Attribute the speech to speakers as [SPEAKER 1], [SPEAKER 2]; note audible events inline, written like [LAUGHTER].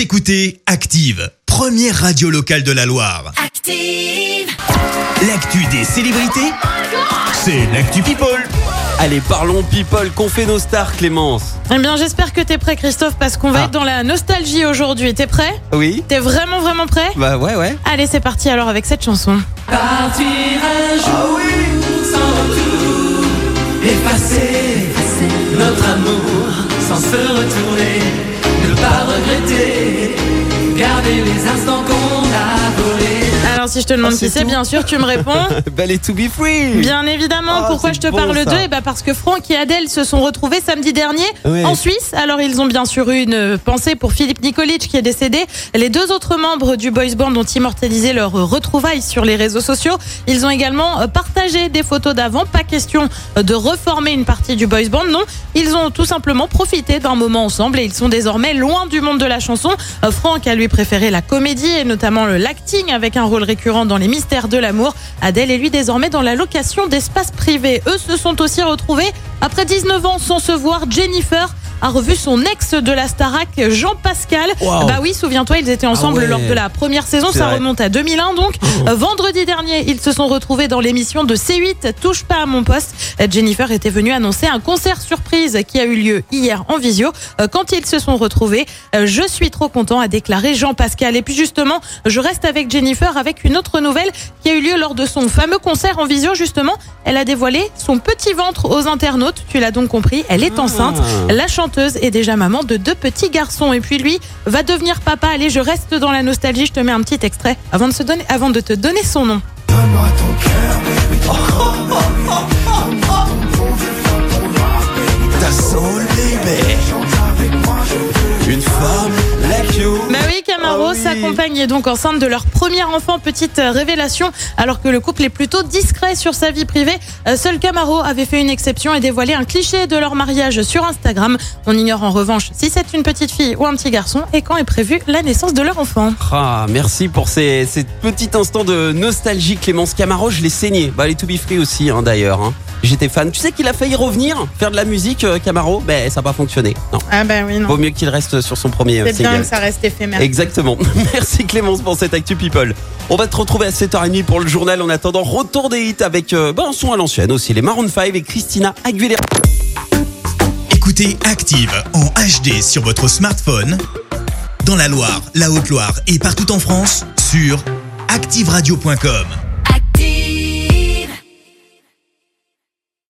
[SPEAKER 1] Vous écoutez Active, première radio locale de la Loire.
[SPEAKER 2] Active.
[SPEAKER 1] L'actu des célébrités, c'est l'actu People.
[SPEAKER 3] Allez, parlons people, qu'ont fait nos stars, Clémence?
[SPEAKER 4] Eh bien, j'espère que t'es prêt, Christophe, parce qu'on va
[SPEAKER 3] Ah.
[SPEAKER 4] être dans la nostalgie aujourd'hui. T'es prêt?
[SPEAKER 3] Oui
[SPEAKER 4] T'es vraiment, vraiment prêt?
[SPEAKER 3] Bah ouais, ouais.
[SPEAKER 4] Allez, c'est parti alors avec cette chanson.
[SPEAKER 5] Partir un jour sans retour, effacer notre amour sans se retourner, ne pas regretter, les instants qu'on.
[SPEAKER 4] Alors, si je te demande
[SPEAKER 3] Ah,
[SPEAKER 4] qui c'est, bien sûr, tu me réponds. [LAUGHS]
[SPEAKER 3] Belle et to be free
[SPEAKER 4] Bien évidemment,
[SPEAKER 3] Ah,
[SPEAKER 4] pourquoi je te
[SPEAKER 3] bon,
[SPEAKER 4] parle d'eux? Eh ben parce que Franck et Adèle se sont retrouvés samedi dernier en Suisse. Alors ils ont bien sûr eu une pensée pour Philippe Nikolic qui est décédé. Les deux autres membres du boys band ont immortalisé leurs retrouvailles sur les réseaux sociaux. Ils ont également euh, partagé des photos d'avant. Pas question euh, de reformer une partie du boys band, non. Ils ont tout simplement profité d'un moment ensemble et ils sont désormais loin du monde de la chanson. Euh, Franck a lui préféré la comédie et notamment le l'acting avec un rôle récurrent dans les mystères de l'amour. Adèle est lui désormais dans la location d'espaces privés. Eux se sont aussi retrouvés après 19 ans sans se voir. Jennifer a revu son ex de la Starac, Jean Pascal.
[SPEAKER 3] Wow.
[SPEAKER 4] Bah oui, souviens-toi, ils étaient ensemble
[SPEAKER 3] Ah ouais.
[SPEAKER 4] lors de la première saison. Ça
[SPEAKER 3] vrai.
[SPEAKER 4] remonte à 2001 donc. Euh, Vendredi dernier, ils se sont retrouvés dans l'émission de C8 Touche pas à mon poste. Euh, Jennifer était venue annoncer un concert surprise qui a eu lieu hier en visio. Euh, Quand ils se sont retrouvés, je suis trop content, a déclaré Jean Pascal. Et puis justement, je reste avec Jennifer avec une autre nouvelle qui a eu lieu lors de son fameux concert en visio. Justement, elle a dévoilé son petit ventre aux internautes. Tu l'as donc compris, elle est enceinte. La chanteuse est déjà maman de deux petits garçons. Et puis lui va devenir papa. Allez, je reste dans la nostalgie. Je te mets un petit extrait avant de, se donner, avant de te donner son nom.
[SPEAKER 3] Une femme
[SPEAKER 4] Bah oui, Camaro
[SPEAKER 3] Ah oui.
[SPEAKER 4] donc enceinte de leur premier enfant. Petite euh, révélation, alors que le couple est plutôt discret sur sa vie privée. Euh, Seul Camaro avait fait une exception et dévoilé un cliché de leur mariage sur Instagram. On ignore en revanche si c'est une petite fille ou un petit garçon et quand est prévue la naissance de leur enfant.
[SPEAKER 3] Ah, merci pour ces, ces petits instants de nostalgie, Clémence Camaro. Je l'ai saigné. Bah, les To Be Free aussi, hein, d'ailleurs. hein. J'étais fan. Tu sais qu'il a failli revenir faire de la musique, euh, Camaro? Ben, ça n'a pas fonctionné. Non.
[SPEAKER 4] Ah bah oui,
[SPEAKER 3] Vaut mieux qu'il reste sur son premier euh, single.
[SPEAKER 4] ça reste éphémère.
[SPEAKER 3] Exactement. [LAUGHS] Merci Clémence pour cette Actu People. On va te retrouver à 7h30 pour le journal. En attendant, retour des hits avec euh, bah, son à l'ancienne aussi, les Maroon 5 et Christina Aguilera.
[SPEAKER 1] Écoutez Active en HD sur votre smartphone, dans la Loire, la Haute-Loire et partout en France, sur activeradio.com.